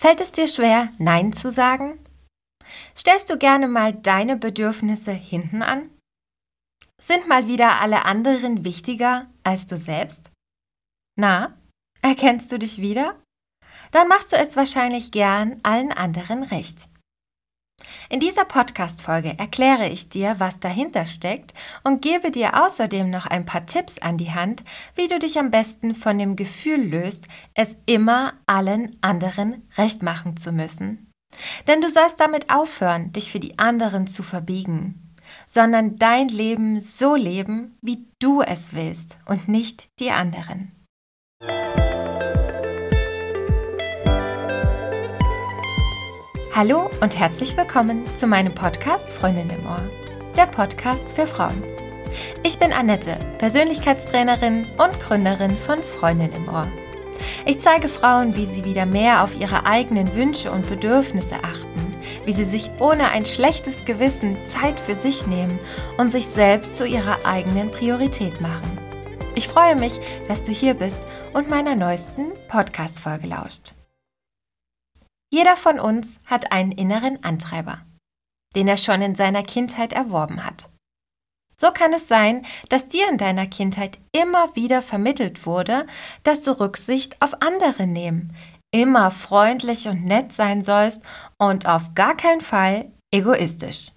Fällt es dir schwer, Nein zu sagen? Stellst du gerne mal deine Bedürfnisse hinten an? Sind mal wieder alle anderen wichtiger als du selbst? Na, erkennst du dich wieder? Dann machst du es wahrscheinlich gern allen anderen recht. In dieser Podcast-Folge erkläre ich dir, was dahinter steckt und gebe dir außerdem noch ein paar Tipps an die Hand, wie du dich am besten von dem Gefühl löst, es immer allen anderen recht machen zu müssen. Denn du sollst damit aufhören, dich für die anderen zu verbiegen, sondern dein Leben so leben, wie du es willst und nicht die anderen. Hallo und herzlich willkommen zu meinem Podcast Freundin im Ohr, der Podcast für Frauen. Ich bin Annette, Persönlichkeitstrainerin und Gründerin von Freundin im Ohr. Ich zeige Frauen, wie sie wieder mehr auf ihre eigenen Wünsche und Bedürfnisse achten, wie sie sich ohne ein schlechtes Gewissen Zeit für sich nehmen und sich selbst zu ihrer eigenen Priorität machen. Ich freue mich, dass du hier bist und meiner neuesten Podcast-Folge lauscht. Jeder von uns hat einen inneren Antreiber, den er schon in seiner Kindheit erworben hat. So kann es sein, dass dir in deiner Kindheit immer wieder vermittelt wurde, dass du Rücksicht auf andere nehmen, immer freundlich und nett sein sollst und auf gar keinen Fall egoistisch.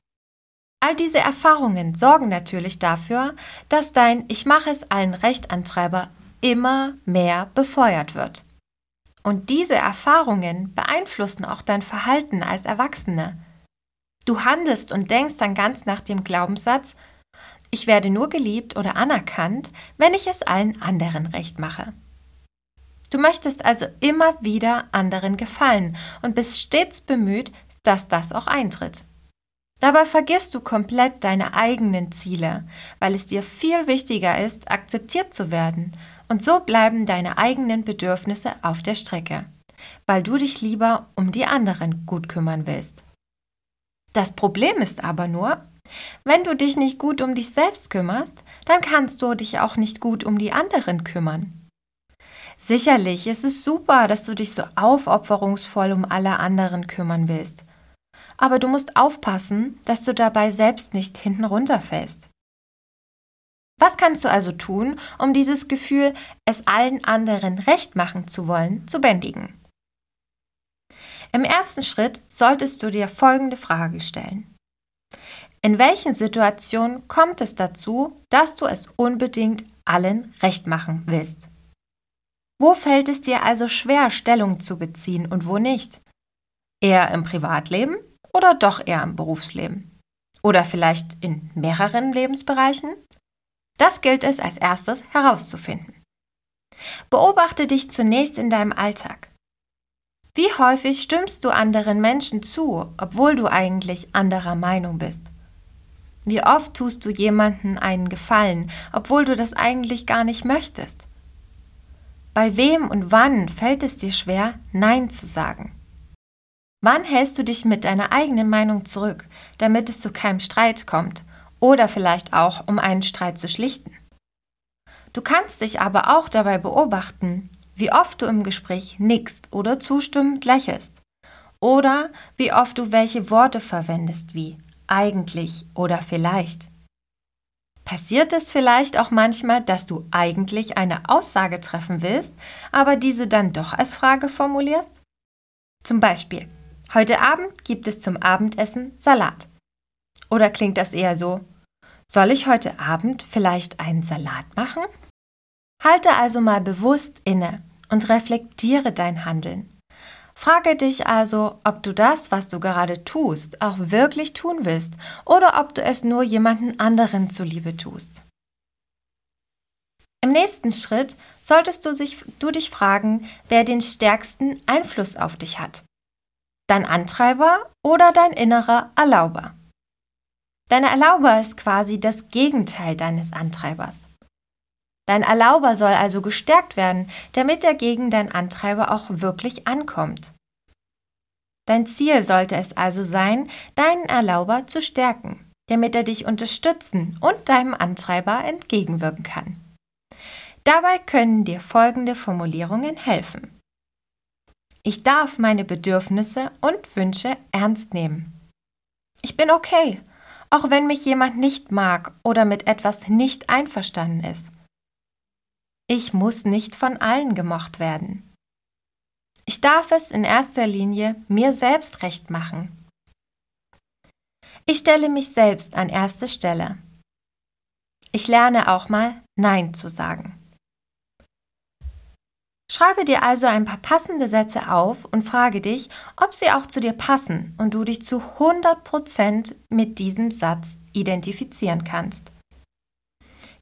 All diese Erfahrungen sorgen natürlich dafür, dass dein Ich mache es allen Recht Antreiber immer mehr befeuert wird. Und diese Erfahrungen beeinflussen auch dein Verhalten als Erwachsene. Du handelst und denkst dann ganz nach dem Glaubenssatz, ich werde nur geliebt oder anerkannt, wenn ich es allen anderen recht mache. Du möchtest also immer wieder anderen gefallen und bist stets bemüht, dass das auch eintritt. Dabei vergisst du komplett deine eigenen Ziele, weil es dir viel wichtiger ist, akzeptiert zu werden und so bleiben deine eigenen Bedürfnisse auf der Strecke, weil du dich lieber um die anderen gut kümmern willst. Das Problem ist aber nur, wenn du dich nicht gut um dich selbst kümmerst, dann kannst du dich auch nicht gut um die anderen kümmern. Sicherlich ist es super, dass du dich so aufopferungsvoll um alle anderen kümmern willst. Aber du musst aufpassen, dass du dabei selbst nicht hinten runterfällst. Was kannst du also tun, um dieses Gefühl, es allen anderen recht machen zu wollen, zu bändigen? Im ersten Schritt solltest du dir folgende Frage stellen. In welchen Situationen kommt es dazu, dass du es unbedingt allen recht machen willst? Wo fällt es dir also schwer, Stellung zu beziehen und wo nicht? Eher im Privatleben oder doch eher im Berufsleben? Oder vielleicht in mehreren Lebensbereichen? Das gilt es als erstes herauszufinden. Beobachte dich zunächst in deinem Alltag. Wie häufig stimmst du anderen Menschen zu, obwohl du eigentlich anderer Meinung bist? Wie oft tust du jemanden einen Gefallen, obwohl du das eigentlich gar nicht möchtest? Bei wem und wann fällt es dir schwer, Nein zu sagen? Wann hältst du dich mit deiner eigenen Meinung zurück, damit es zu keinem Streit kommt oder vielleicht auch, um einen Streit zu schlichten. Du kannst dich aber auch dabei beobachten, wie oft du im Gespräch nickst oder zustimmend lächelst oder wie oft du welche Worte verwendest wie eigentlich oder vielleicht. Passiert es vielleicht auch manchmal, dass du eigentlich eine Aussage treffen willst, aber diese dann doch als Frage formulierst? Zum Beispiel, heute Abend gibt es zum Abendessen Salat. Oder klingt das eher so, soll ich heute Abend vielleicht einen Salat machen? Halte also mal bewusst inne und reflektiere dein Handeln. Frage dich also, ob du das, was du gerade tust, auch wirklich tun willst oder ob du es nur jemanden anderen zuliebe tust. Im nächsten Schritt solltest du, sich, du dich fragen, wer den stärksten Einfluss auf dich hat. Dein Antreiber oder dein innerer Erlauber? Dein Erlauber ist quasi das Gegenteil deines Antreibers. Dein Erlauber soll also gestärkt werden, damit er gegen deinen Antreiber auch wirklich ankommt. Dein Ziel sollte es also sein, deinen Erlauber zu stärken, damit er dich unterstützen und deinem Antreiber entgegenwirken kann. Dabei können dir folgende Formulierungen helfen. Ich darf meine Bedürfnisse und Wünsche ernst nehmen. Ich bin okay, auch wenn mich jemand nicht mag oder mit etwas nicht einverstanden ist. Ich muss nicht von allen gemocht werden. Ich darf es in erster Linie mir selbst recht machen. Ich stelle mich selbst an erste Stelle. Ich lerne auch mal Nein zu sagen. Schreibe dir also ein paar passende Sätze auf und frage dich, ob sie auch zu dir passen und du dich zu 100% mit diesem Satz identifizieren kannst.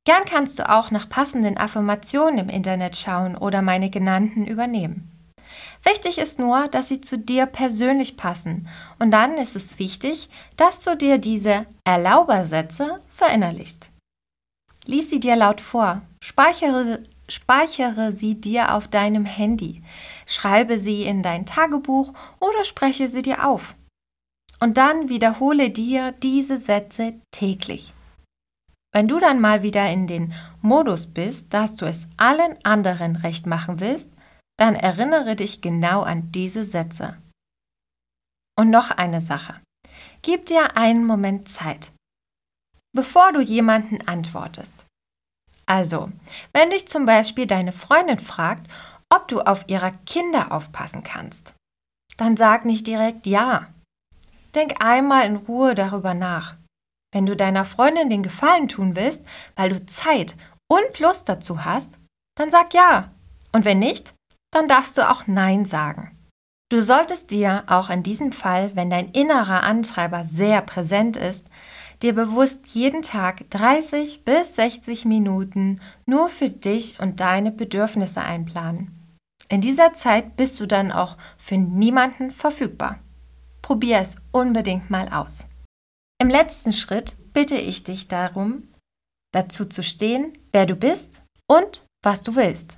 Gern kannst du auch nach passenden Affirmationen im Internet schauen oder meine genannten übernehmen. Wichtig ist nur, dass sie zu dir persönlich passen und dann ist es wichtig, dass du dir diese Erlaubersätze verinnerlichst. Lies sie dir laut vor, speichere, speichere sie dir auf deinem Handy, schreibe sie in dein Tagebuch oder spreche sie dir auf. Und dann wiederhole dir diese Sätze täglich. Wenn du dann mal wieder in den Modus bist, dass du es allen anderen recht machen willst, dann erinnere dich genau an diese Sätze. Und noch eine Sache. Gib dir einen Moment Zeit, bevor du jemanden antwortest. Also, wenn dich zum Beispiel deine Freundin fragt, ob du auf ihre Kinder aufpassen kannst, dann sag nicht direkt ja. Denk einmal in Ruhe darüber nach. Wenn du deiner Freundin den Gefallen tun willst, weil du Zeit und Lust dazu hast, dann sag ja. Und wenn nicht, dann darfst du auch Nein sagen. Du solltest dir auch in diesem Fall, wenn dein innerer Antreiber sehr präsent ist, dir bewusst jeden Tag 30 bis 60 Minuten nur für dich und deine Bedürfnisse einplanen. In dieser Zeit bist du dann auch für niemanden verfügbar. Probier es unbedingt mal aus. Im letzten Schritt bitte ich dich darum, dazu zu stehen, wer du bist und was du willst.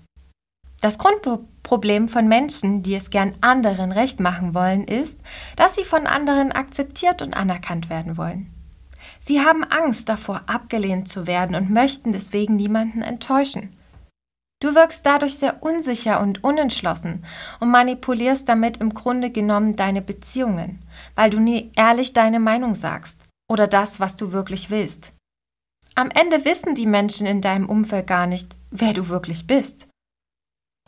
Das Grundproblem von Menschen, die es gern anderen recht machen wollen, ist, dass sie von anderen akzeptiert und anerkannt werden wollen. Sie haben Angst davor, abgelehnt zu werden und möchten deswegen niemanden enttäuschen. Du wirkst dadurch sehr unsicher und unentschlossen und manipulierst damit im Grunde genommen deine Beziehungen, weil du nie ehrlich deine Meinung sagst oder das, was du wirklich willst. Am Ende wissen die Menschen in deinem Umfeld gar nicht, wer du wirklich bist.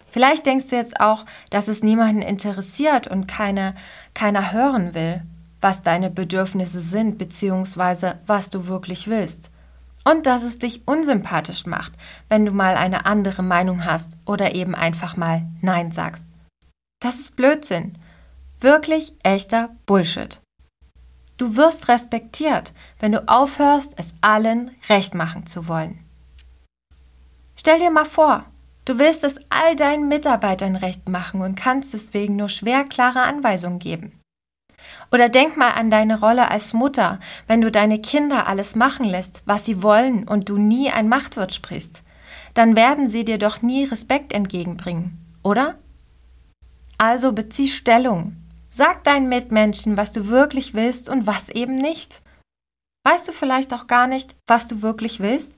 Vielleicht denkst du jetzt auch, dass es niemanden interessiert und keine, keiner hören will, was deine Bedürfnisse sind bzw. was du wirklich willst. Und dass es dich unsympathisch macht, wenn du mal eine andere Meinung hast oder eben einfach mal Nein sagst. Das ist Blödsinn. Wirklich echter Bullshit. Du wirst respektiert, wenn du aufhörst, es allen recht machen zu wollen. Stell dir mal vor, du willst es all deinen Mitarbeitern recht machen und kannst deswegen nur schwer klare Anweisungen geben. Oder denk mal an deine Rolle als Mutter, wenn du deine Kinder alles machen lässt, was sie wollen und du nie ein Machtwort sprichst. Dann werden sie dir doch nie Respekt entgegenbringen, oder? Also bezieh Stellung, Sag deinen Mitmenschen, was du wirklich willst und was eben nicht. Weißt du vielleicht auch gar nicht, was du wirklich willst?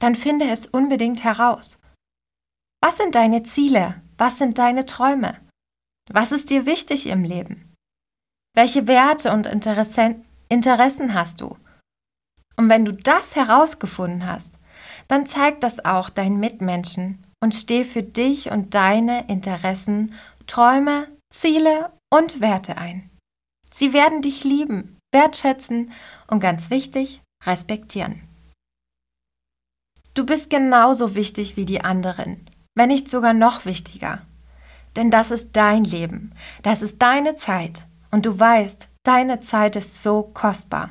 Dann finde es unbedingt heraus. Was sind deine Ziele? Was sind deine Träume? Was ist dir wichtig im Leben? Welche Werte und Interessen, Interessen hast du? Und wenn du das herausgefunden hast, dann zeig das auch deinen Mitmenschen und steh für dich und deine Interessen, Träume, Ziele und Werte ein. Sie werden dich lieben, wertschätzen und ganz wichtig, respektieren. Du bist genauso wichtig wie die anderen, wenn nicht sogar noch wichtiger. Denn das ist dein Leben, das ist deine Zeit und du weißt, deine Zeit ist so kostbar.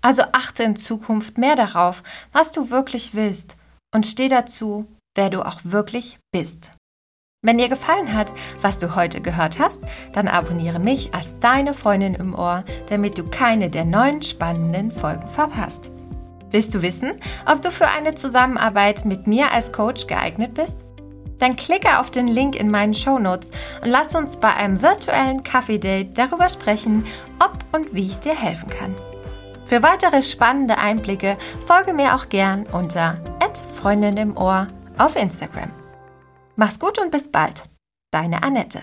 Also achte in Zukunft mehr darauf, was du wirklich willst und steh dazu, wer du auch wirklich bist. Wenn dir gefallen hat, was du heute gehört hast, dann abonniere mich als deine Freundin im Ohr, damit du keine der neuen spannenden Folgen verpasst. Willst du wissen, ob du für eine Zusammenarbeit mit mir als Coach geeignet bist? Dann klicke auf den Link in meinen Show Notes und lass uns bei einem virtuellen Kaffee-Date darüber sprechen, ob und wie ich dir helfen kann. Für weitere spannende Einblicke folge mir auch gern unter Freundin im Ohr auf Instagram. Mach's gut und bis bald. Deine Annette.